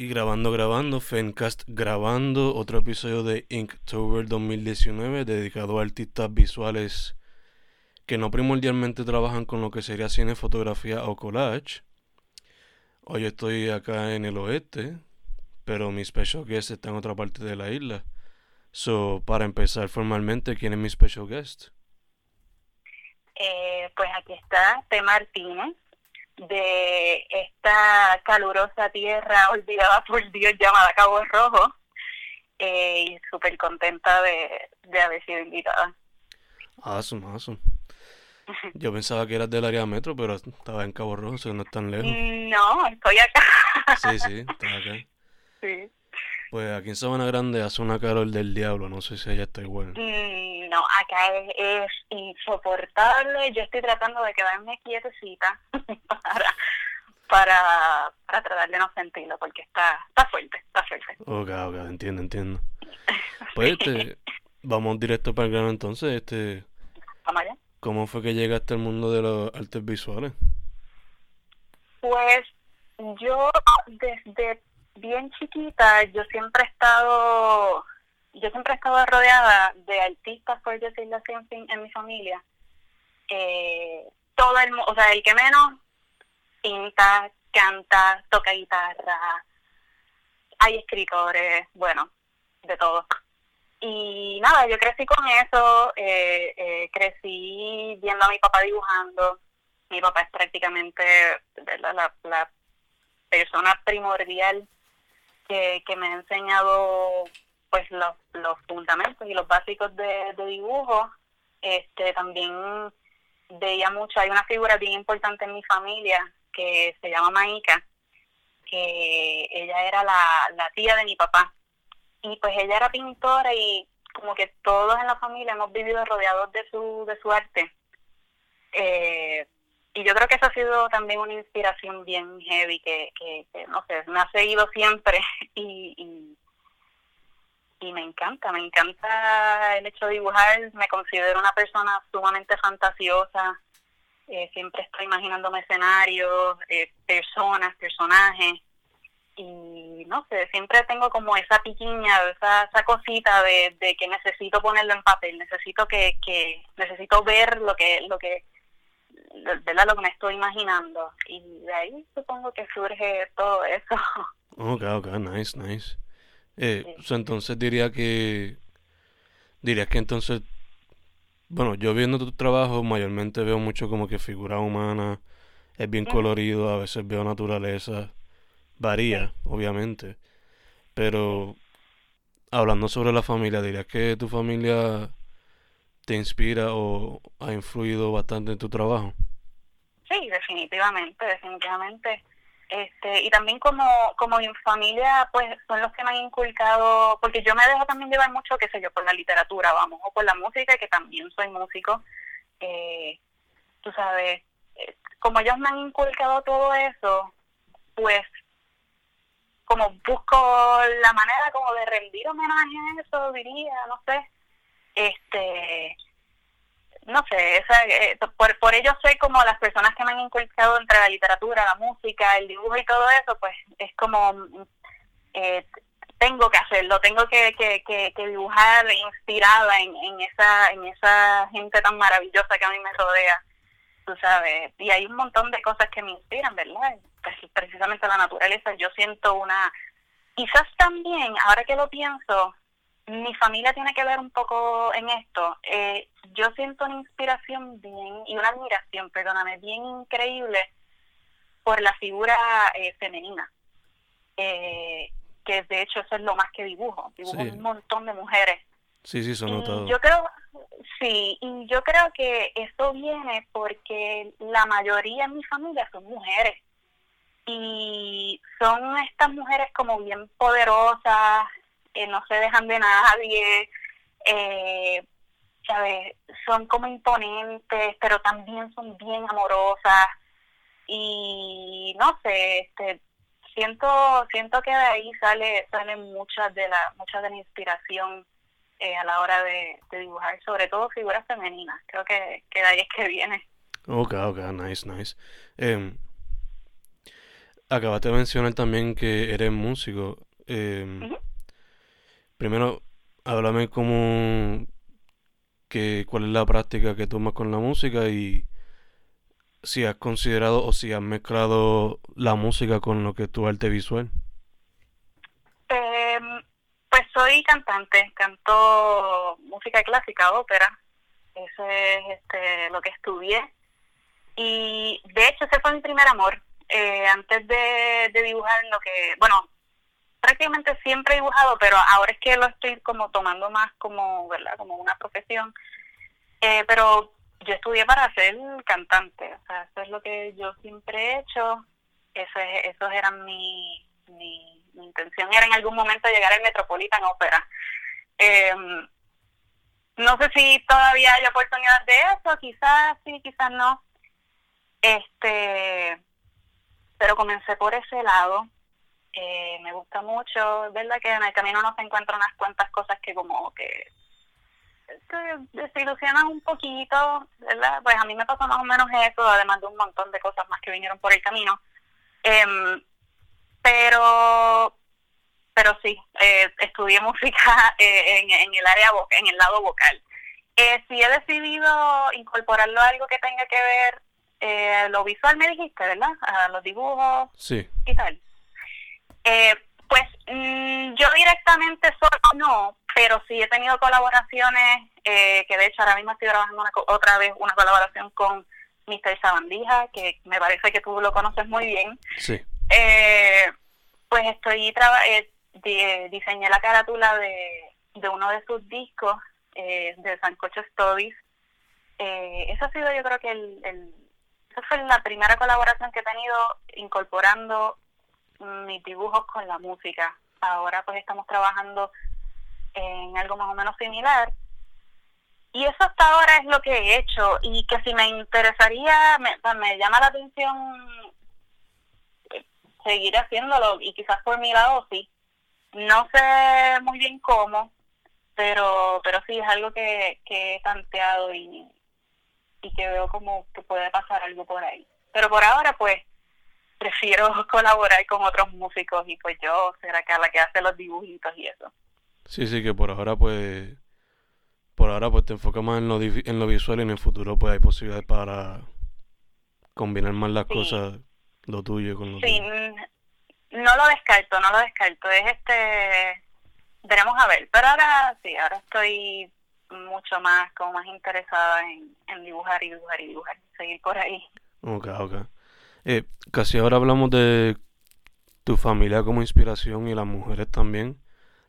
Y grabando, grabando, Fencast grabando otro episodio de Inktober 2019 dedicado a artistas visuales que no primordialmente trabajan con lo que sería cine, fotografía o collage. Hoy estoy acá en el oeste, pero mi special guest está en otra parte de la isla. So, para empezar formalmente, ¿quién es mi special guest? Eh, pues aquí está T. Martínez, de esta calurosa tierra olvidada por Dios llamada Cabo Rojo, eh, y súper contenta de, de haber sido invitada. Awesome, awesome. Yo pensaba que eras del área metro, pero estaba en Cabo Rojo, o no es tan lejos. No, estoy acá. Sí, sí, estás acá. Sí. Pues aquí en Sabana Grande hace una calor del diablo, no sé si allá está igual. Mm, no, acá es, insoportable. Yo estoy tratando de quedarme quietecita para, para, para tratar de no sentirlo, porque está, está fuerte, está fuerte. Ok, ok, entiendo, entiendo. Pues este, vamos directo para el grano entonces. este. ¿Cómo fue que llegaste al mundo de los artes visuales? Pues yo desde bien chiquita yo siempre he estado yo siempre he estado rodeada de artistas por decirlo así en, mi familia. Eh, todo el o sea el que menos pinta canta toca guitarra hay escritores bueno de todo. Y nada yo crecí con eso eh, eh, crecí viendo a mi papá dibujando. Mi papá es prácticamente la, la persona primordial que, que me ha enseñado pues los, los fundamentos y los básicos de, de dibujo. Este, también veía mucho, hay una figura bien importante en mi familia que se llama Maika, que ella era la, la tía de mi papá. Y pues ella era pintora y como que todos en la familia hemos vivido rodeados de su, de su arte. Eh, y yo creo que eso ha sido también una inspiración bien heavy que, que, no sé, me ha seguido siempre y, y, y, me encanta, me encanta el hecho de dibujar, me considero una persona sumamente fantasiosa, eh, siempre estoy imaginándome escenarios, eh, personas, personajes y no sé, siempre tengo como esa piquiña, esa, esa cosita de, de que necesito ponerlo en papel, necesito que, que necesito ver lo que lo que ¿verdad? Lo que me estoy imaginando. Y de ahí supongo que surge todo eso. Ok, ok, nice, nice. Eh, entonces diría que, diría que entonces, bueno, yo viendo tu trabajo mayormente veo mucho como que figura humana, es bien colorido, a veces veo naturaleza, varía, obviamente, pero hablando sobre la familia, dirías que tu familia te inspira o ha influido bastante en tu trabajo? Sí, definitivamente, definitivamente. Este, y también como, como mi familia, pues son los que me han inculcado, porque yo me dejo también llevar mucho, qué sé yo, por la literatura, vamos, o por la música, que también soy músico. Eh, tú sabes, eh, como ellos me han inculcado todo eso, pues como busco la manera como de rendir homenaje a eso, diría, no sé, este no sé, esa, eh, por, por ello soy como las personas que me han inculcado entre la literatura, la música, el dibujo y todo eso, pues es como eh, tengo que hacerlo, tengo que, que, que, dibujar inspirada en, en esa en esa gente tan maravillosa que a mí me rodea, tú sabes, y hay un montón de cosas que me inspiran, ¿verdad? Pues, precisamente la naturaleza, yo siento una, quizás también, ahora que lo pienso, mi familia tiene que ver un poco en esto. Eh, yo siento una inspiración bien y una admiración, perdóname, bien increíble por la figura eh, femenina. Eh, que de hecho eso es lo más que dibujo. Dibujo un montón de mujeres. Sí, sí, son Yo creo, sí, y yo creo que eso viene porque la mayoría en mi familia son mujeres. Y son estas mujeres como bien poderosas, eh, no se dejan de nadie, eh, ¿sabes? Son como imponentes, pero también son bien amorosas y no sé, este siento siento que de ahí sale sale mucha de la mucha de la inspiración eh, a la hora de, dibujar, sobre todo figuras femeninas. Creo que, que de ahí es que viene. Ok, ok, nice, nice. Eh, acabaste de mencionar también que eres músico. Eh, Primero, háblame como que cuál es la práctica que tomas con la música y si has considerado o si has mezclado la música con lo que es tu arte visual. Em, pues soy cantante, canto música clásica, ópera. Eso es este, lo que estudié. Y de hecho ese fue mi primer amor. Eh, antes de, de dibujar lo que, bueno, prácticamente siempre he dibujado, pero ahora es que lo estoy como tomando más como, ¿verdad? Como una profesión. Eh, pero yo estudié para ser cantante, o sea, eso es lo que yo siempre he hecho, eso es, esos eran mi, mi, intención, era en algún momento llegar al Metropolitan Opera. Em, no sé si todavía hay oportunidad de eso, quizás sí, quizás no. Este, pero comencé por ese lado. Eh, me gusta mucho, es verdad que en el camino uno se encuentra unas cuantas cosas que como que desilusionan un poquito, ¿verdad? Pues a mí me pasó más o menos eso, además de un montón de cosas más que vinieron por el camino. Em, pero pero sí, eh, estudié música eh, en, en, el área en el lado vocal. Eh, sí he decidido incorporarlo a algo que tenga que ver eh, lo visual, me dijiste, ¿verdad? A los dibujos sí. y tal. Eh, pues mm, yo directamente solo no, pero sí he tenido colaboraciones, eh, que de hecho ahora mismo estoy trabajando otra vez una colaboración con Mr. Sabandija, que me parece que tú lo conoces muy bien. Sí. Eh, pues estoy eh, diseñé la carátula de, de uno de sus discos, eh, de Sancocho Stories. Eh, eso ha sido yo creo que el, el, esa fue la primera colaboración que he tenido incorporando mis dibujos con la música. Ahora pues estamos trabajando en algo más o menos similar. Y eso hasta ahora es lo que he hecho y que si me interesaría, me, me llama la atención eh, seguir haciéndolo y quizás por mi lado sí. No sé muy bien cómo, pero pero sí es algo que, que he tanteado y, y que veo como que puede pasar algo por ahí. Pero por ahora pues prefiero colaborar con otros músicos y pues yo será que a la que hace los dibujitos y eso. Sí, sí, que por ahora pues por ahora pues te enfocas más en lo, en lo visual y en el futuro pues hay posibilidades para combinar más las cosas, lo tuyo con lo Sí, no lo descarto, no lo descarto, es este, veremos a ver, pero ahora sí, ahora estoy mucho más, como más interesada en, en dibujar y dibujar y dibujar, seguir por ahí. Ok, ok. Eh, casi ahora hablamos de tu familia como inspiración y las mujeres también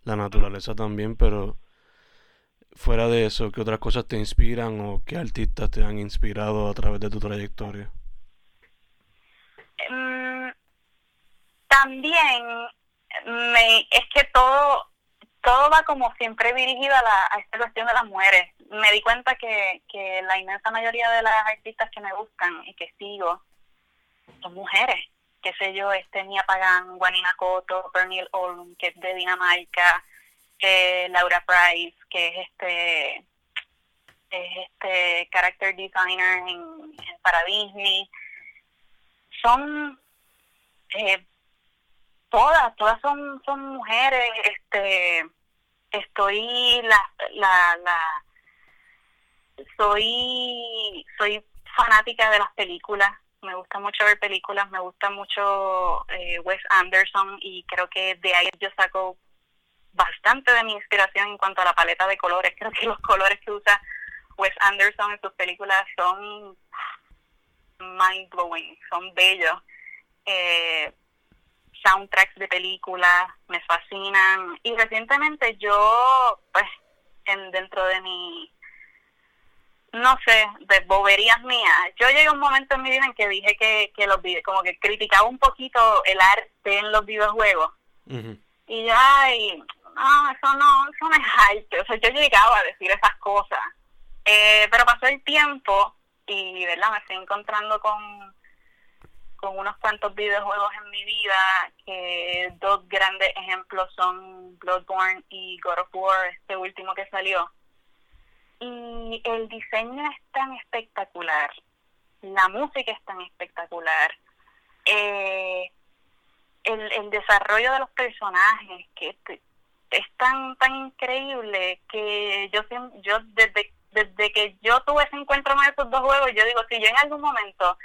la naturaleza también, pero fuera de eso, ¿qué otras cosas te inspiran o qué artistas te han inspirado a través de tu trayectoria? Mm, también me, es que todo todo va como siempre dirigido a, la, esta cuestión de las mujeres. Me di cuenta que, que la inmensa mayoría de las artistas que me gustan y que sigo son mujeres qué sé yo, este Mia Pagan, Juanina Coto, Pernil Olm, que es de Dinamarca, eh, Laura Price, que es este es este character designer en, para Disney. Son eh, todas, todas son, son mujeres, este estoy la, la, la soy soy fanática de las películas me gusta mucho ver películas, me gusta mucho eh, Wes Anderson y creo que de ahí yo saco bastante de mi inspiración en cuanto a la paleta de colores. Creo que los colores que usa Wes Anderson en sus películas son mind blowing, son bellos. Eh, soundtracks de películas me fascinan y recientemente yo pues en dentro de mi no sé, de boberías mías. Yo llegué a un momento en mi vida en que dije que, que los como que criticaba un poquito el arte en los videojuegos. Y ya, y ah, eso no, eso no es arte. O sea, yo llegaba a decir esas cosas. Eh, pero pasó el tiempo y, ¿verdad? Me estoy encontrando con, con unos cuantos videojuegos en mi vida, que dos grandes ejemplos son Bloodborne y God of War, este último que salió. Y el diseño es tan espectacular, la música es tan espectacular, eh, el, el desarrollo de los personajes, que es tan tan increíble que yo yo desde desde que yo tuve ese encuentro con esos dos juegos yo digo si yo en algún momento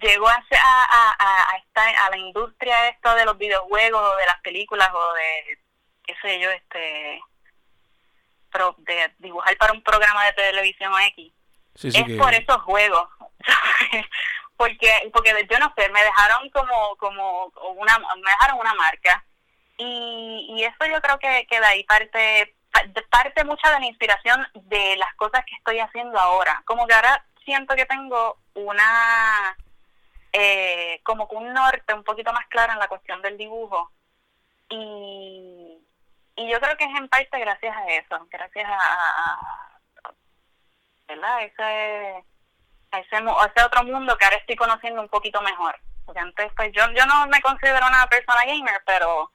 llego a, a, a, a, estar a la industria esto de los videojuegos o de las películas o de qué sé yo este pro, de dibujar para un programa de televisión X es por esos juegos porque porque yo no sé me dejaron como como una me dejaron una marca y, y eso yo creo que, que de ahí parte, parte mucha de la inspiración de las cosas que estoy haciendo ahora. Como que ahora siento que tengo una, eh, como que un norte un poquito más claro en la cuestión del dibujo. Y, y yo creo que es en parte gracias a eso, gracias a, ¿verdad? Ese, a ese, a ese otro mundo que ahora estoy conociendo un poquito mejor. Porque antes, pues yo, yo no me considero una persona gamer, pero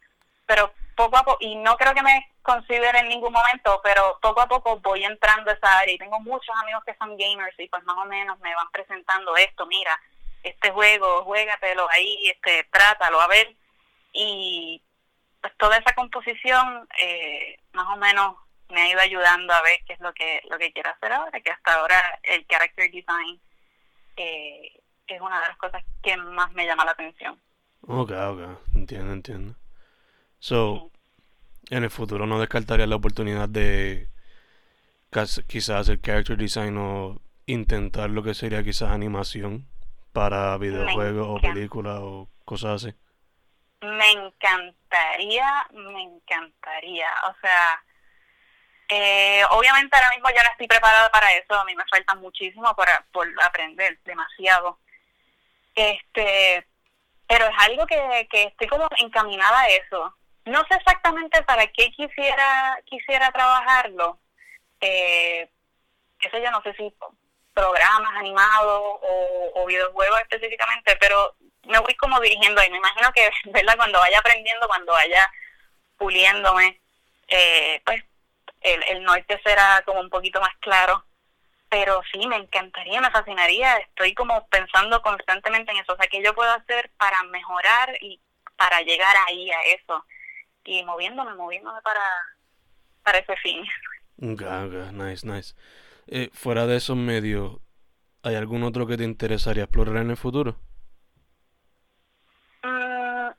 pero poco a poco, y no creo que me considere en ningún momento, pero poco a poco voy entrando a esa área y tengo muchos amigos que son gamers y pues más o menos me van presentando esto, mira, este juego, juégatelo ahí, este, trátalo, a ver, y pues toda esa composición eh, más o menos me ha ido ayudando a ver qué es lo que lo que quiero hacer ahora, que hasta ahora el character design eh, es una de las cosas que más me llama la atención. Ok, ok, entiendo, entiendo. So, en el futuro no descartaría la oportunidad de quizás hacer character design o intentar lo que sería quizás animación para videojuegos o películas o cosas así. Me encantaría, me encantaría. O sea, eh, obviamente ahora mismo ya no estoy preparada para eso. A mí me falta muchísimo para, por aprender, demasiado. Este, pero es algo que, que estoy como encaminada a eso no sé exactamente para qué quisiera quisiera trabajarlo. Eh, eso ya no sé si programas animados o, videojuegos específicamente, pero me voy como dirigiendo ahí. Me imagino que, ¿verdad? Cuando vaya aprendiendo, cuando vaya puliéndome, eh, pues el, el norte será como un poquito más claro. Pero sí, me encantaría, me fascinaría. Estoy como pensando constantemente en eso. O sea, ¿qué yo puedo hacer para mejorar y para llegar ahí a eso? y moviéndome, moviéndome para, para ese fin. nice, nice. Eh, fuera de esos medios, ¿hay algún otro que te interesaría explorar en el futuro? Mm,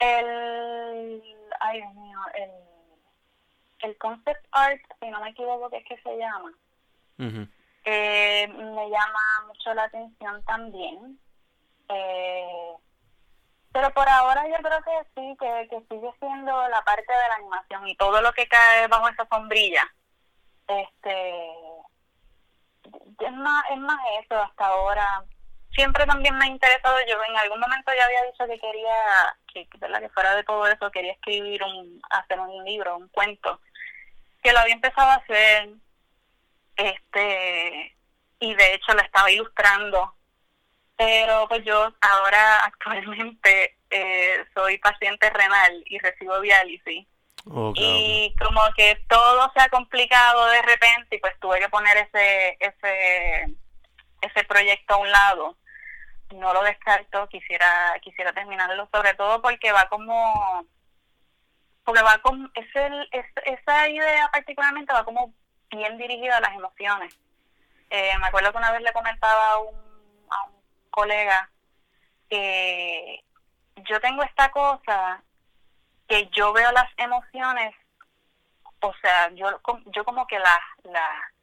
el, ay Dios mío, el, el concept art, si no me equivoco, que es que se llama, eh, me llama mucho la atención también. Eh, pero por ahora yo creo que sí, que, que sigue siendo la parte de la animación y todo lo que cae bajo esa sombrilla. Este es más, es más eso hasta ahora. Siempre también me ha interesado, yo en algún momento ya había dicho que quería, que, ¿verdad? que fuera de todo eso, quería escribir un, hacer un libro, un cuento, que lo había empezado a hacer, este, y de hecho lo estaba ilustrando pero pues yo ahora actualmente eh, soy paciente renal y recibo diálisis. y como que todo se ha complicado de repente y pues tuve que poner ese ese ese proyecto a un lado no lo descarto quisiera quisiera terminarlo sobre todo porque va como porque va con es el, es, esa idea particularmente va como bien dirigida a las emociones. Eh, me acuerdo que una vez le comentaba a un colega, que yo tengo esta cosa que yo veo las emociones, o sea, yo, yo como que las, las,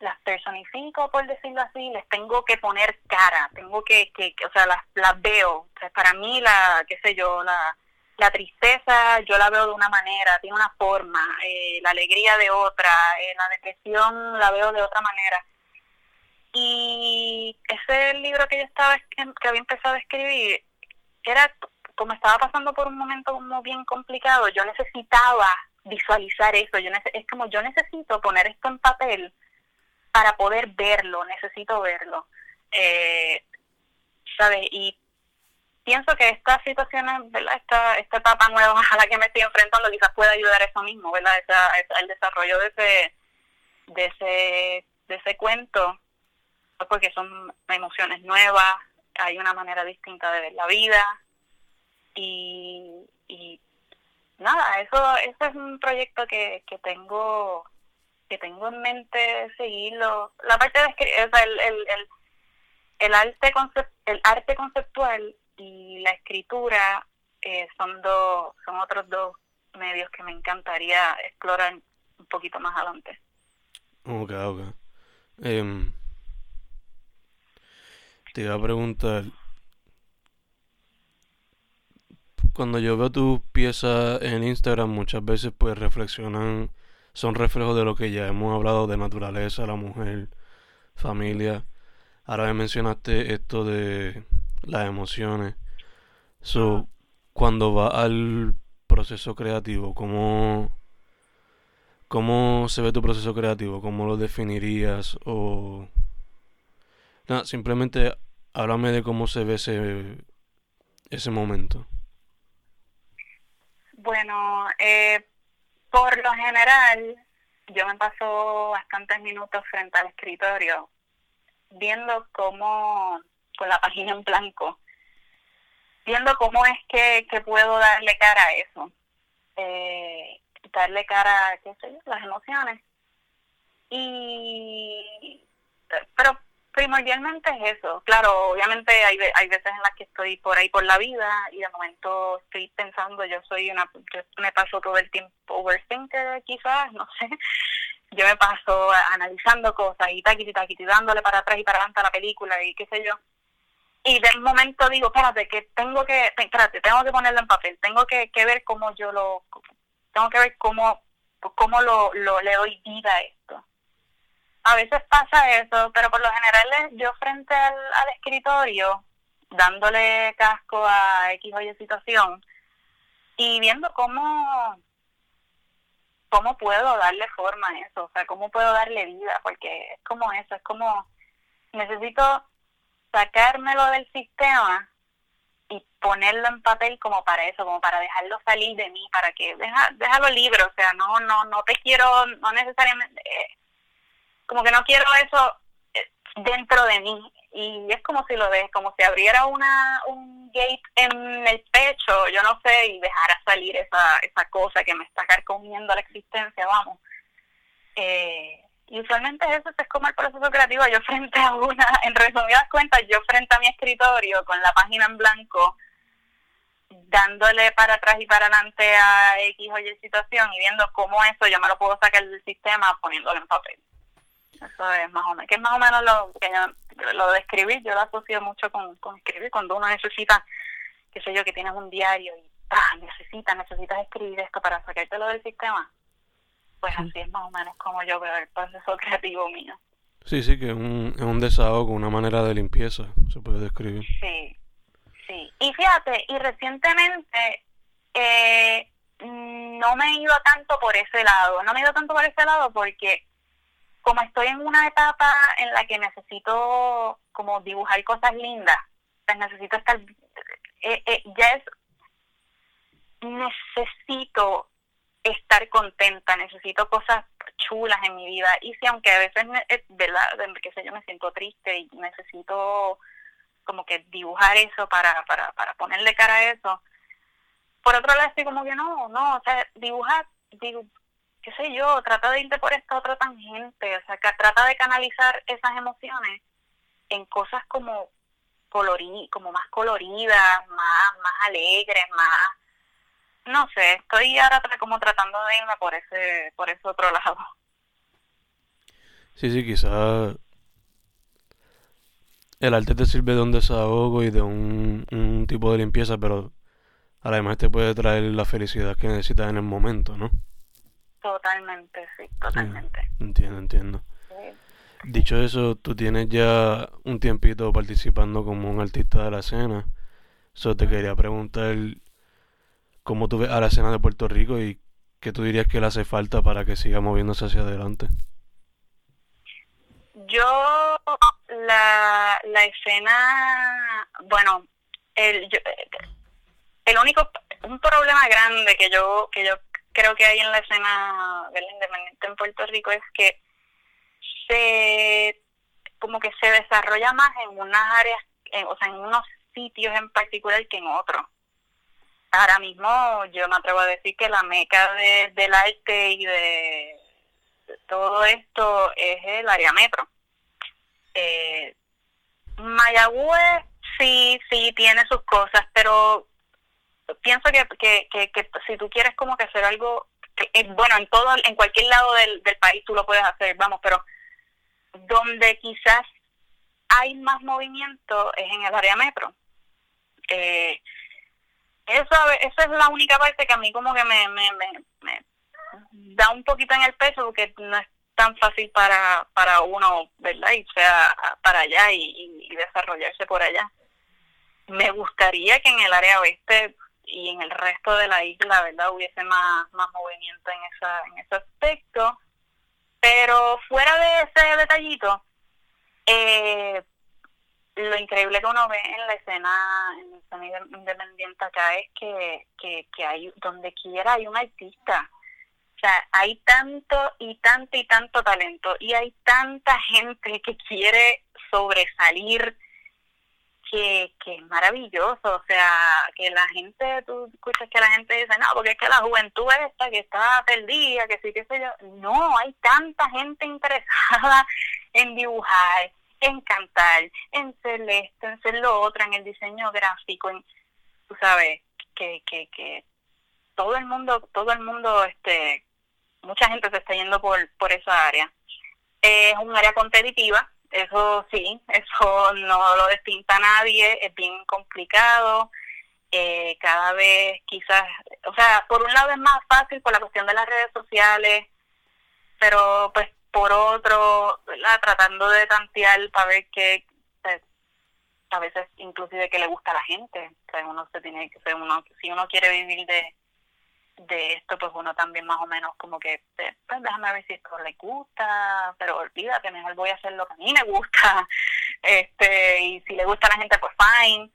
las personifico, por decirlo así, les tengo que poner cara, tengo que, que, o sea, las, las veo. Para mí, la, qué sé yo, la, la tristeza yo la veo de una manera, tiene una forma, eh, la alegría de otra, eh, la depresión la veo de otra manera. Y ese libro que yo estaba que había empezado a escribir era como estaba pasando por un momento como bien complicado, yo necesitaba visualizar eso, yo es como yo necesito poner esto en papel para poder verlo, necesito verlo. Eh, ¿Sabes? Y pienso que esta situación, ¿verdad? Esta, esta etapa nueva a la que me estoy enfrentando quizás pueda ayudar a eso mismo, ¿verdad? Esa, el desarrollo de ese, de ese, de ese cuento, porque son emociones nuevas, hay una manera distinta de ver la vida y, y nada, eso, eso es un proyecto que, que tengo que tengo en mente seguirlo. La parte de o sea, el, el, el, el arte concept, el arte conceptual y la escritura eh, son dos son otros dos medios que me encantaría explorar un poquito más adelante. Ok, ok. Em, te iba a preguntar, cuando yo veo tus piezas en Instagram, muchas veces pues reflexionan, son reflejos de lo que ya hemos hablado de naturaleza, la mujer, familia. Ahora me mencionaste esto de las emociones. So, cuando va al proceso creativo, ¿cómo, ¿cómo se ve tu proceso creativo? ¿Cómo lo definirías? O... Simplemente háblame de cómo se ve ese, ese momento. Bueno, eh, por lo general, yo me paso bastantes minutos frente al escritorio viendo cómo con la página en blanco, viendo cómo es que, que puedo darle cara a eso, eh, darle cara a, qué sé yo, las emociones. Y, pero primordialmente es eso. Claro, obviamente hay, hay veces en las que estoy por ahí por la vida y de momento estoy pensando, yo soy una, yo me paso todo el tiempo overthinker quizás, no sé, yo me paso analizando cosas y taquiti taquiti dándole para atrás y para adelante a la película y qué sé yo y de momento digo, espérate, que tengo que, espérate, tengo que ponerlo en papel, tengo que, que ver cómo yo lo, tengo que ver cómo, cómo lo, lo le doy vida a esto. A veces pasa eso, pero por lo general yo frente al, escritorio, dándole casco a X o Y situación y viendo cómo, cómo puedo darle forma a eso, o sea, cómo puedo darle vida, porque es como eso, es como necesito sacármelo del sistema y ponerlo en papel como para eso, como para dejarlo salir de mí, para que deja, déjalo libre, o sea, no, no, no te quiero, no necesariamente, eh, como que no quiero eso eh, dentro de mí y es como si lo ves, como si abriera una un gate en el pecho, yo no sé, y dejara salir esa esa cosa que me está carcomiendo la existencia, vamos. Eh, y usualmente eso es como el proceso creativo. Yo frente a una, en resumidas cuentas, yo frente a mi escritorio con la página en blanco, dándole para atrás y para adelante a X o Y situación y viendo cómo eso yo me lo puedo sacar del sistema poniéndolo en papel. Eso es más o menos, que es más o menos lo que yo, lo de escribir, yo lo asocio mucho con, con escribir, cuando uno necesita, qué sé yo, que tienes un diario y ah, necesitas, necesitas escribir esto para sacártelo del sistema pues así es más o menos como yo veo el proceso creativo mío. Sí, sí, que es un, es un desahogo, una manera de limpieza, se puede describir. Sí, sí. Y fíjate, y recientemente eh, no me he ido tanto por ese lado, no me he ido tanto por ese lado porque como estoy en una etapa en la que necesito como dibujar cosas lindas, pues necesito estar, eh, eh, ya es, necesito estar contenta, necesito cosas chulas en mi vida. Y si aunque a veces, ¿verdad? qué sé yo, me siento triste y necesito como que dibujar eso para, para, para ponerle cara a eso. Por otro lado, estoy como que no, no, o sea, dibujar, qué sé yo, trata de irte por esta otra tangente, o sea, trata de canalizar esas emociones en cosas como colori como más coloridas, más, más alegres, más no sé, estoy ahora como tratando de irme por ese, por ese otro lado. Sí, sí, quizás el arte te sirve de un desahogo y de un, un tipo de limpieza, pero además te puede traer la felicidad que necesitas en el momento, ¿no? Totalmente, sí, totalmente. entiendo, entiendo. Dicho eso, tú tienes ya un tiempito participando como un artista de la escena. So, te quería preguntar cómo tú ves a la escena de Puerto Rico y qué tú dirías que le hace falta para que siga moviéndose hacia adelante. Yo, la, la escena, bueno, el, el único, un problema grande que yo, que yo creo que hay en la escena del independiente en Puerto Rico es que se, como que se desarrolla más en unas áreas, o sea, en unos sitios en particular que en otros. Ahora mismo yo me atrevo a decir que la meca de, del arte y de todo esto es el área metro. Eh, Mayagüez sí, sí tiene sus cosas, pero pienso que, que, que, si tú quieres como que hacer algo, eh, bueno, en todo, en cualquier lado del, del país tú lo puedes hacer, vamos, pero donde quizás hay más movimiento es en el área metro. Eh, eso, esa es la única parte que a mí como que me, me, me, da un poquito en el peso porque no es tan fácil para, para uno, ¿verdad? Irse para allá y, y, desarrollarse por allá. Me gustaría que en el área oeste y en el resto de la isla, ¿verdad? Hubiese más, más movimiento en, esa, en ese aspecto. Pero fuera de ese detallito, eh, lo increíble que uno ve en la escena, en la escena independiente acá es que, que, que hay, donde quiera hay un artista. O sea, hay tanto y tanto y tanto talento y hay tanta gente que quiere sobresalir que, que es maravilloso, o sea, que la gente, tú escuchas que la gente dice, no, porque es que la juventud esta que está perdida, que sí, qué sé yo, no, hay tanta gente interesada en dibujar, en cantar, en ser esto, en ser lo otro, en el diseño gráfico, en, tú sabes, que, que, que todo el mundo, todo el mundo, este, mucha gente se está yendo por, por esa área. Es un área competitiva, eso sí, eso no lo despinta nadie, es bien complicado. Eh, cada vez quizás, o sea, por un lado es más fácil por la cuestión de las redes sociales, pero pues por otro, tratando de tantear para ver qué, pues, a veces inclusive que le gusta a la gente, o sea, uno se tiene que, uno, si uno quiere vivir de, de esto, pues uno también más o menos como que, pues, déjame ver si esto le gusta, pero olvídate, mejor voy a hacer lo que a mí me gusta, este, y si le gusta a la gente, pues fine,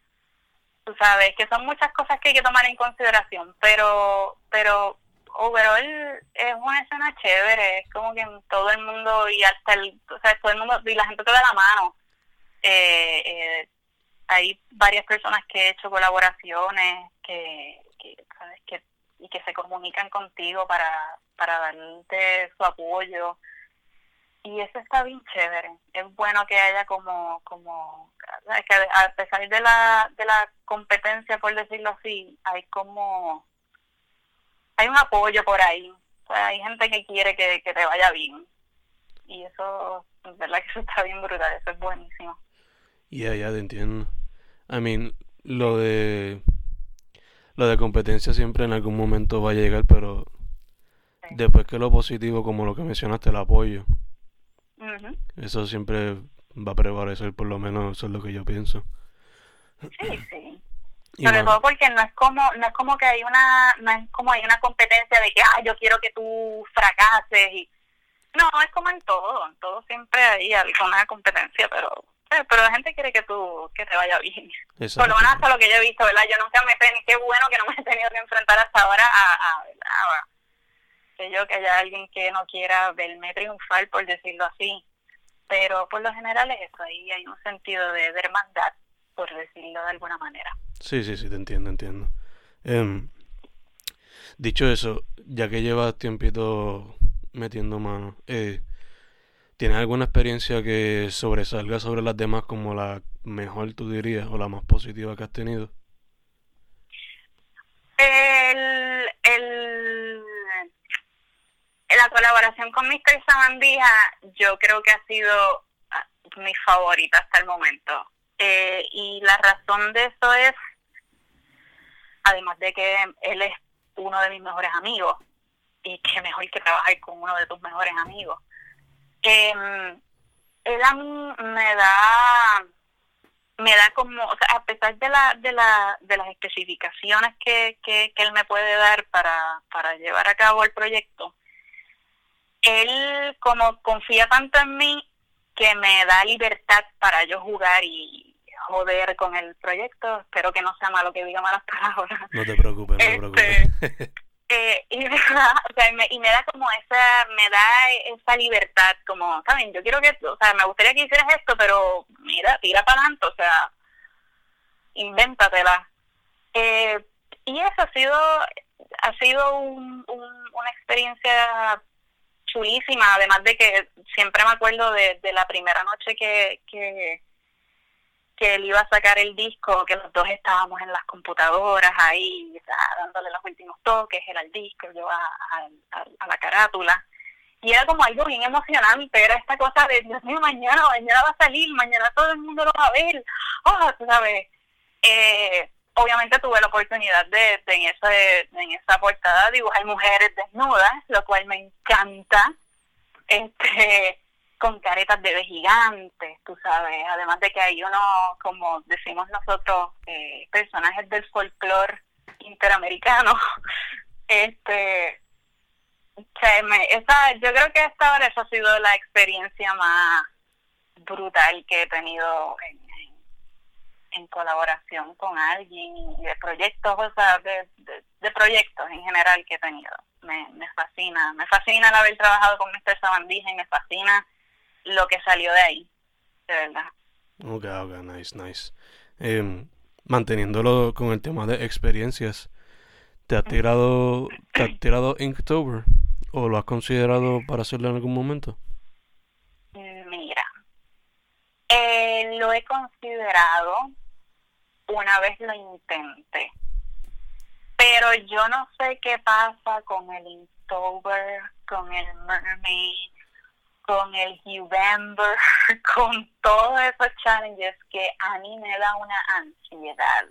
tú sabes, que son muchas cosas que hay que tomar en consideración, pero, pero overall es una escena chévere, es como que todo el mundo y hasta el, o sea, todo el mundo, y la gente te da la mano, eh, eh, hay varias personas que he hecho colaboraciones que, que, ¿sabes? que y que se comunican contigo para, para darte su apoyo. Y eso está bien chévere. Es bueno que haya como, como que a pesar de la, de la competencia, por decirlo así, hay como, hay un apoyo por ahí. O sea, hay gente que quiere que, que te vaya bien. Y eso, es verdad que eso está bien brutal, eso es buenísimo. Ya, ya te entiendo. I mean, lo de lo de competencia siempre en algún momento va a llegar, pero después que lo positivo, como lo que mencionaste, el apoyo, eso siempre va a prevalecer, por lo menos eso es lo que yo pienso. Sí, sí. Sobre todo porque no es como no es como que hay una no es como hay una competencia de que ah yo quiero que tú fracases y no es como en todo en todo siempre hay alguna competencia pero pero la gente quiere que tú que te vaya bien. Por lo menos hasta lo que yo he visto, ¿verdad? Yo nunca me ni qué bueno que no me he tenido que enfrentar hasta ahora a, a, que yo que haya alguien que no quiera verme triunfar, por decirlo así. Pero por lo general es eso, ahí hay un sentido de, hermandad, por decirlo de alguna manera. Sí, sí, sí, te entiendo, entiendo. Em, dicho eso, ya que llevas tiempito metiendo mano, eh, ¿Tienes alguna experiencia que sobresalga sobre las demás como la mejor, tú dirías, o la más positiva que has tenido? El, el, la colaboración con Mr. Samandija yo creo que ha sido ah, mi favorita hasta el momento. Eh, y la razón de eso es, además de que él es uno de mis mejores amigos, y que mejor que trabajar con uno de tus mejores amigos. Eh, él a mí me da, me da como, o sea, a pesar de, la, de, la, de las especificaciones que, que, que él me puede dar para, para llevar a cabo el proyecto, él como confía tanto en mí que me da libertad para yo jugar y joder con el proyecto. Espero que no sea malo que diga malas palabras. No te preocupes, no te preocupes. Eh, y, me da, o sea, me, y me da como esa, me da esa libertad, como, ¿saben? Yo quiero que, o sea, me gustaría que hicieras esto, pero mira, tira para adelante, o sea, invéntatela. Eh, y eso ha sido, ha sido un, una experiencia chulísima, además de que siempre me acuerdo de, de la primera noche que, que que él iba a sacar el disco, que los dos estábamos en las computadoras ahí, dándole los últimos toques, era el disco, yo a, a, la carátula. Y era como algo bien emocionante, era esta cosa de, Dios mío, mañana, mañana va a salir, mañana todo el mundo lo va a ver. Oh, tú sabes. Eh, obviamente tuve la oportunidad de, de, en, ese, en esa portada dibujar mujeres desnudas, lo cual me encanta. Este, con caretas de gigantes, tú sabes, además de que hay uno, como decimos nosotros, eh, personajes del folclore interamericano, este, esa, yo creo que hasta ahora esa ha sido la experiencia más brutal que he tenido en, en, colaboración con alguien y de proyectos, o sea, de, de, proyectos en general que he tenido. Me, me fascina, me fascina el haber trabajado con Mr. Sabandija y me fascina lo que salió de ahí, de verdad. Ok, ok, nice, nice. Eh, manteniéndolo con el tema de experiencias, ¿te has tirado, te has tirado Inktober? ¿O lo has considerado para hacerlo en algún momento? Mira, eh, lo he considerado una vez lo intenté, pero yo no sé qué pasa con el Inktober, con el Mermaid, con el November, con todos esos challenges que a mí me da una ansiedad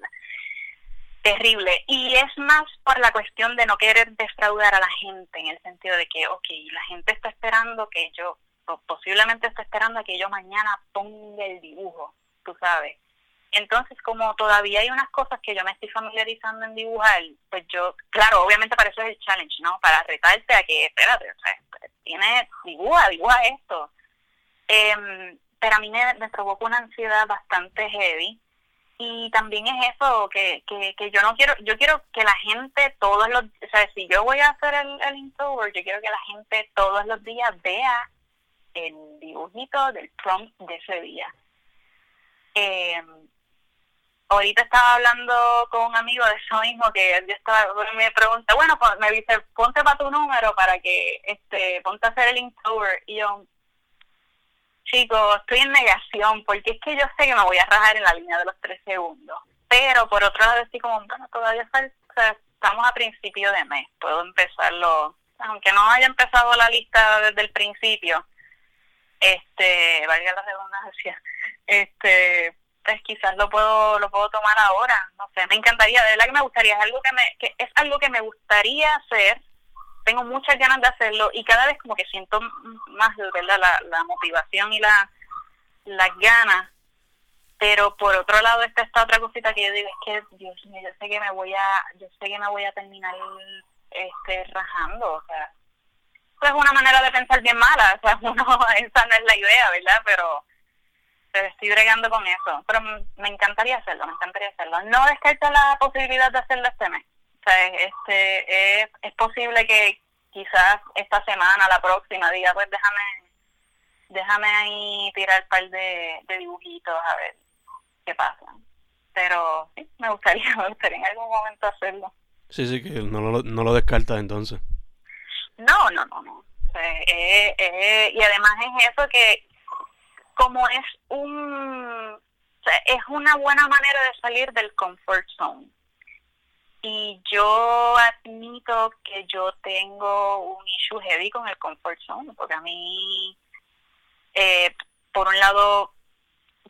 terrible. Y es más por la cuestión de no querer defraudar a la gente, en el sentido de que, ok, la gente está esperando que yo, posiblemente está esperando que yo mañana ponga el dibujo, tú sabes. Entonces, como todavía hay unas cosas que yo me estoy familiarizando en dibujar, pues yo, claro, obviamente para eso es el challenge, ¿no? Para retarte a que, espérate, o sea, tiene, dibuja, dibuja esto. Eh, pero a mí me, me provoca una ansiedad bastante heavy. Y también es eso, que, que, que yo no quiero, yo quiero que la gente todos los, o sea, si yo voy a hacer el, el Inktober, yo quiero que la gente todos los días vea el dibujito del prompt de ese día. Eh, ahorita estaba hablando con un amigo de eso mismo que él estaba, me pregunta, bueno, pues, me dice, ponte para tu número para que, este, ponte a hacer el Inktober. Y yo, chicos, estoy en negación porque es que yo sé que me voy a rajar en la línea de los tres segundos. Pero por otro lado estoy como, bueno, todavía estamos a principio de mes, puedo empezarlo, aunque no haya empezado la lista desde el principio, este, valga la redundancia, este, pues quizás lo puedo lo puedo tomar ahora no sé me encantaría de verdad que me gustaría es algo que me que es algo que me gustaría hacer tengo muchas ganas de hacerlo y cada vez como que siento más verdad la, la motivación y la las ganas pero por otro lado está esta otra cosita que yo digo es que Dios mío yo sé que me voy a yo sé que me voy a terminar este rajando o sea es una manera de pensar bien mala o sea uno esa no es la idea verdad pero pero estoy bregando con eso. Pero me encantaría hacerlo, me encantaría hacerlo. No descarto la posibilidad de hacerlo este mes. O sea, este, es, es posible que quizás esta semana, la próxima, diga, pues déjame déjame ahí tirar un par de, de dibujitos a ver qué pasa. Pero sí, me gustaría, me gustaría en algún momento hacerlo. Sí, sí, que no lo, no lo descartas entonces. No, no, no, no. eh, eh, y además es eso que como es un es una buena manera de salir del comfort zone. Y yo admito que yo tengo un issue heavy con el comfort zone, porque a mí, eh, por un lado,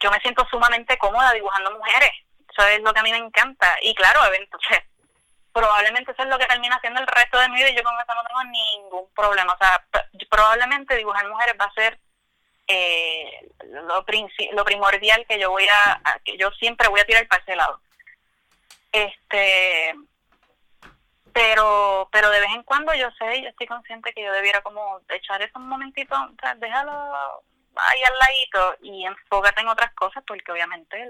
yo me siento sumamente cómoda dibujando mujeres. Eso es lo que a mí me encanta. Y claro, entonces, probablemente eso es lo que termina haciendo el resto de mi vida y yo con eso no tengo ningún problema. O sea, probablemente dibujar mujeres va a ser eh, lo, lo primordial que yo voy a, que yo siempre voy a tirar para ese lado. Este, pero pero de vez en cuando yo sé, yo estoy consciente que yo debiera como echar esos momentitos, o sea, déjalo ahí al ladito y enfócate en otras cosas porque obviamente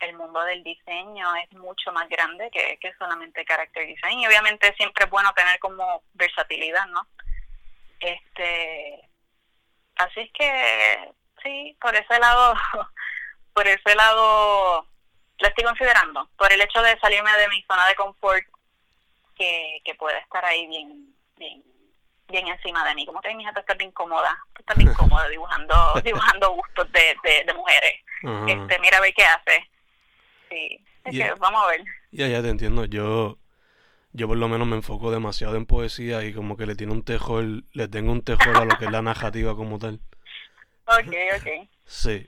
el mundo del diseño es mucho más grande que, que solamente character design y obviamente siempre es bueno tener como versatilidad, ¿no? Este, así es que sí, por ese lado, por ese lado lo estoy considerando, por el hecho de salirme de mi zona de confort que, que puede estar ahí bien, bien, bien encima de mí. Como te mi hija, tú estás bien cómoda, tú estás bien cómoda dibujando, dibujando gustos de, de, mujeres. Este, mira a ver qué hace. Sí, vamos a ver. Ya, ya te entiendo. Yo, yo por lo menos me enfoco demasiado en poesía y como que le tiene un tejol, le tengo un tejol a lo que es la narrativa como tal. Ok, ok. Sí.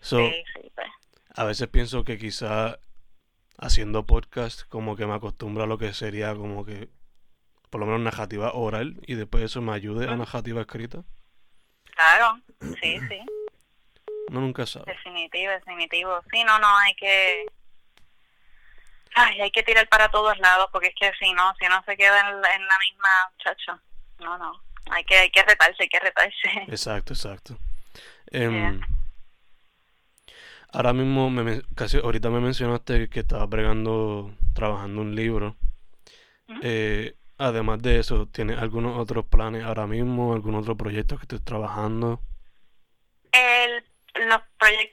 sí, sí pues. A veces pienso que quizá haciendo podcast como que me acostumbro a lo que sería como que por lo menos narrativa oral y después eso me ayude a narrativa escrita. Claro, sí, sí. No nunca sabe. Definitivo, definitivo. Sí, no, no, hay que... Ay, hay que tirar para todos lados porque es que si no, si no se queda en la, misma, chacho. No, no. Hay que, hay que retarse, hay que retarse. Exacto, exacto. Eh, Ahora mismo, me, casi ahorita me mencionaste que estabas bregando, trabajando un libro. Eh, además de eso, ¿tienes algunos otros planes ahora mismo? ¿Algún otro proyecto que estés trabajando? El,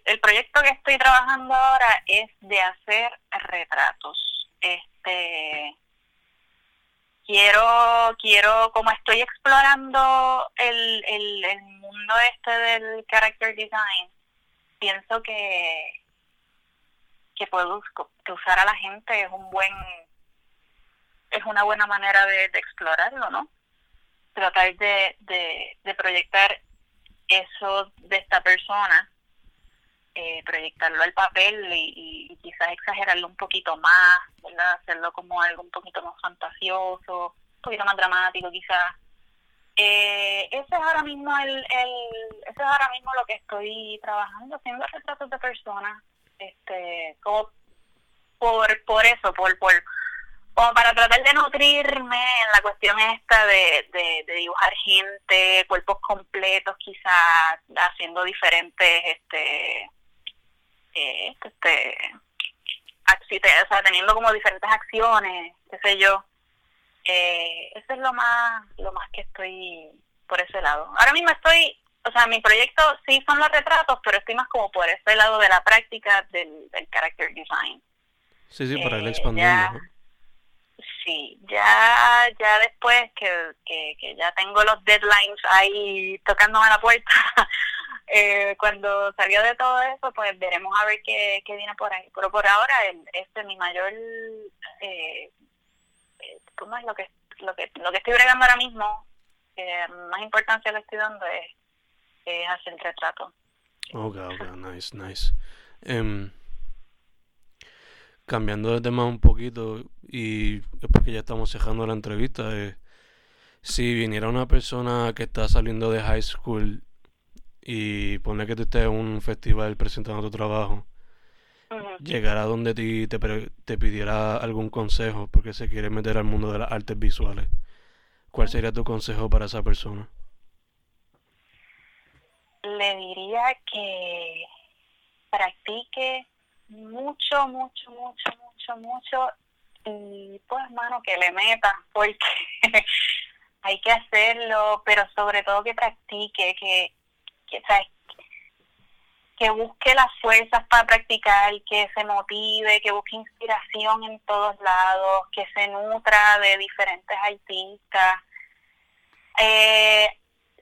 el proyecto que estoy trabajando ahora es de hacer retratos. Este quiero, quiero, como estoy explorando el, el, el mundo este del character design, pienso que que puedo que usar a la gente es un buen es una buena manera de, explorarlo no tratar de, de, proyectar eso de esta persona eh, proyectarlo al papel y, quizás exagerarlo un poquito más ¿verdad? hacerlo como algo un poquito más fantasioso un poquito más dramático quizás eh, ese es ahora mismo el, el, ese es ahora mismo lo que estoy trabajando, haciendo retratos de personas, este, como por, por eso, por, por, como para tratar de nutrirme en la cuestión esta de, de, dibujar gente, cuerpos completos, quizás haciendo diferentes, este, eh, este, o sea, teniendo como diferentes acciones, qué sé yo eh, eso es lo más, lo más que estoy por ese lado. Ahora mismo estoy, o sea, mi proyecto sí son los retratos, pero estoy más como por ese lado de la práctica del, del character design. Sí, sí, para el eh, expandiendo. sí, ya, ya después que, que, ya tengo los deadlines ahí tocándome la puerta, eh, cuando salió de todo eso, pues veremos a ver qué, qué viene por ahí. Pero por ahora, el, este mi mayor eh, ¿cómo es lo que, lo que, lo que estoy bregando ahora mismo? Que más importancia le estoy dando es, hacer el retrato. Ok, ok, nice, nice. Em, cambiando de tema un poquito, y es porque ya estamos cerrando la entrevista, eh, si viniera una persona que está saliendo de high school y pone que tú estés en un festival presentando tu trabajo, llegar a donde ti te, te pidiera algún consejo porque se quiere meter al mundo de las artes visuales, ¿cuál sería tu consejo para esa persona? Le diría que practique mucho, mucho, mucho, mucho, mucho y pues mano que le meta porque hay que hacerlo, pero sobre todo que practique, que, que, que busque las fuerzas para practicar, que se motive, que busque inspiración en todos lados, que se nutra de diferentes artistas. Eh,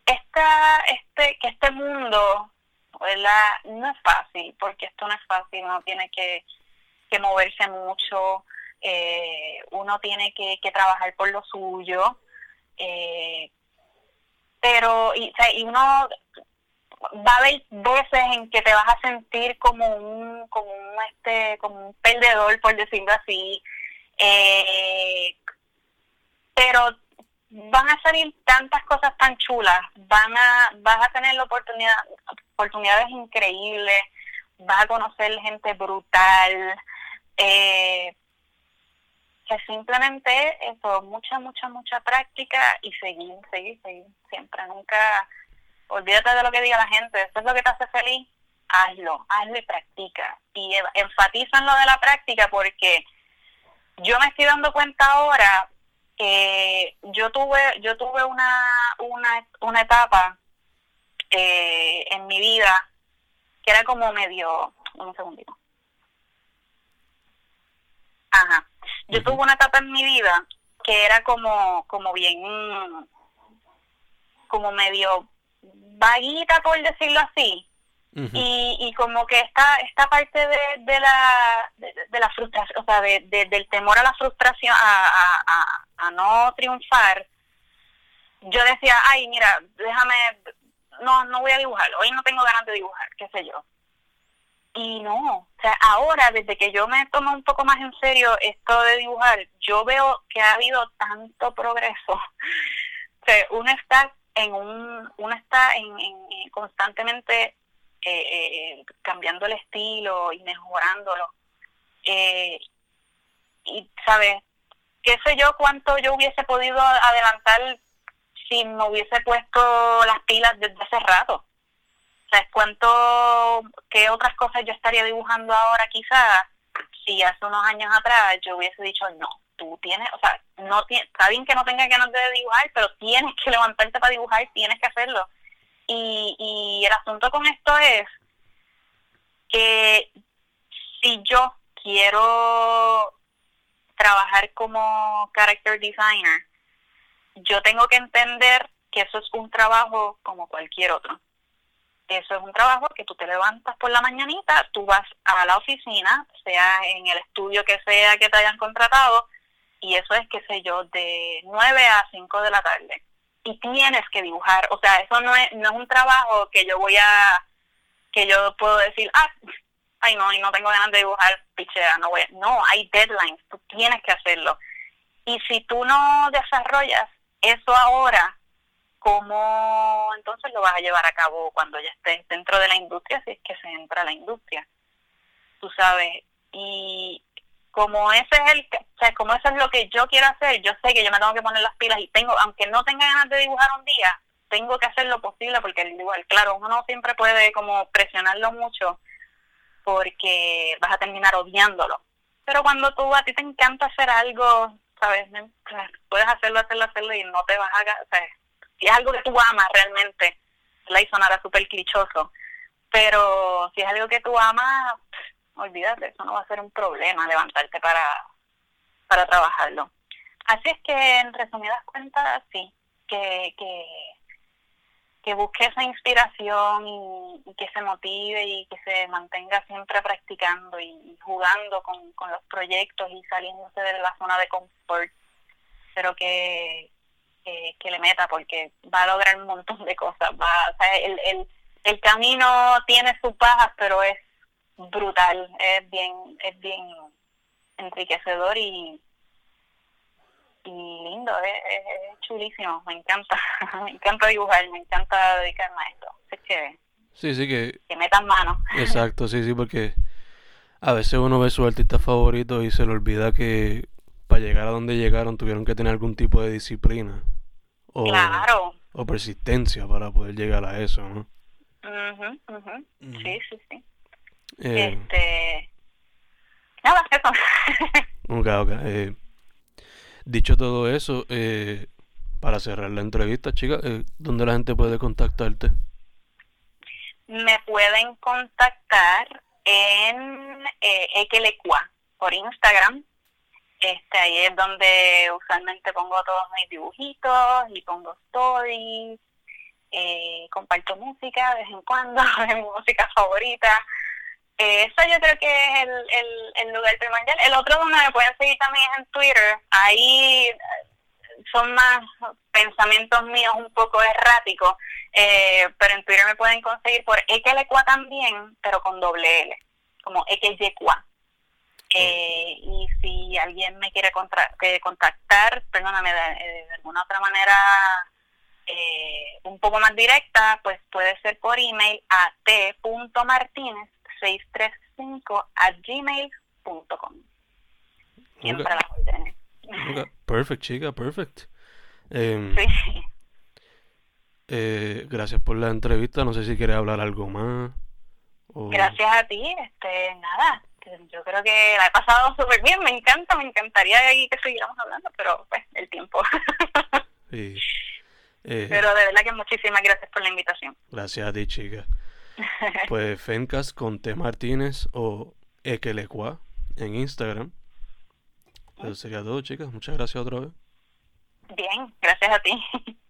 esta, este, que este mundo ¿verdad? no es fácil, porque esto no es fácil, uno tiene que, que moverse mucho, eh, uno tiene que, que trabajar por lo suyo, eh, pero y, y uno va a haber veces en que te vas a sentir como un, como un, este, como un perdedor, por decirlo así, eh, pero van a salir tantas cosas tan chulas, van a, vas a tener la oportunidad, oportunidades increíbles, vas a conocer gente brutal, eh, que simplemente eso, mucha, mucha, mucha práctica y seguir, seguir, seguir, siempre, nunca, olvídate de lo que diga la gente, eso es lo que te hace feliz, hazlo, hazlo y practica. Y enfatiza en lo de la práctica porque yo me estoy dando cuenta ahora que yo tuve, yo tuve una, una, una etapa eh, en mi vida que era como medio, un segundito. Ajá. Yo tuve una etapa en mi vida que era como, como bien, como medio vaguita, por decirlo así. y, y como que esta, esta parte de, de la de, la frustración, o sea, de, del temor a la frustración, a, a, a, no triunfar, yo decía, ay, mira, déjame, no, no voy a dibujar, hoy no tengo ganas de dibujar, qué sé yo. Y no, o sea, ahora desde que yo me tomo un poco más en serio esto de dibujar, yo veo que ha habido tanto progreso. o sea, uno está en un, uno está en, en, constantemente eh, eh, cambiando el estilo y mejorándolo. Eh, y, ¿sabes? ¿Qué sé yo cuánto yo hubiese podido adelantar si me hubiese puesto las pilas desde hace rato? ¿Sabes cuánto, qué otras cosas yo estaría dibujando ahora quizás si hace unos años atrás yo hubiese dicho no, tú tienes, o sea, no está bien que no tengas ganas de dibujar, pero tienes que levantarte para dibujar, tienes que hacerlo. Y, y el asunto con esto es que si yo quiero trabajar como character designer, yo tengo que entender que eso es un trabajo como cualquier otro. Eso es un trabajo que tú te levantas por la mañanita, tú vas a la oficina, sea en el estudio que sea que te hayan contratado, y eso es, qué sé yo, de 9 a 5 de la tarde. Y tienes que dibujar, o sea, eso no es, no es un trabajo que yo voy a, que yo puedo decir, ah, ay no, y no tengo ganas de dibujar, pichea, no voy. No, hay deadlines, tú tienes que hacerlo. Y si tú no desarrollas eso ahora, ¿cómo entonces lo vas a llevar a cabo cuando ya estés dentro de la industria, si es que se entra a la industria? Tú sabes, y como ese es el, o sea, como eso es lo que yo quiero hacer, yo sé que yo me tengo que poner las pilas y tengo, aunque no tenga ganas de dibujar un día, tengo que hacer lo posible porque igual, claro, uno no siempre puede como presionarlo mucho porque vas a terminar odiándolo. Pero cuando tú a ti te encanta hacer algo, sabes, puedes hacerlo, hacerlo, hacerlo y no te vas a, o sea, si es algo que tú amas realmente, la y sonará súper clichoso, pero si es algo que tú amas, olvídate, eso no va a ser un problema levantarte para, para trabajarlo. Así es que, en resumidas cuentas, sí, que, que, que busque esa inspiración y, que se motive y que se mantenga siempre practicando y, jugando con, con los proyectos y saliéndose de la zona de confort, pero que, que, le meta porque va a lograr un montón de cosas. Va, o sea, el, el, el camino tiene sus bajas, pero es brutal, es bien, es bien enriquecedor y, y lindo, es, chulísimo, me encanta, me encanta dibujar, me encanta dedicarme a esto, es que sí, sí que, que metan mano. Exacto, sí, sí, porque a veces uno ve su artista favorito y se le olvida que para llegar a donde llegaron tuvieron que tener algún tipo de disciplina o, claro. o persistencia para poder llegar a eso, ¿no? Sí, sí, sí. Eh, este. Nada, eso. ok, ok. Eh, dicho todo eso, eh, para cerrar la entrevista, chica, eh, ¿dónde la gente puede contactarte? Me pueden contactar en eh, Equelecua por Instagram. Este, ahí es donde usualmente pongo todos mis dibujitos y pongo stories. Eh, comparto música de vez en cuando, mi música favorita. Eso yo creo que es el, el, el lugar primordial. El otro donde me pueden seguir también es en Twitter. Ahí eh, son más pensamientos míos un poco erráticos, eh, pero en Twitter me pueden conseguir por Ekelecua también, pero con doble L, como Ekeyekua. Eh, y si alguien me quiere contactar, perdóname, de, alguna otra manera eh, un poco más directa, pues puede ser por email a t.martinez635 a gmail.com. Siempre okay. las órdenes. Perfect, chica, perfect. Em, sí. Eh, gracias por la entrevista. No sé si quieres hablar algo más. Gracias a ti. Este, nada, yo creo que la he pasado súper bien. Me encanta, me encantaría que siguiéramos hablando, pero pues el tiempo. sí. Eh, pero de verdad que muchísimas gracias por la invitación. Gracias a ti, chica. pues Fencas con T Martínez o Ekelecua en Instagram. Eso sería todo, chicas. Muchas gracias otra vez. Bien, gracias a ti.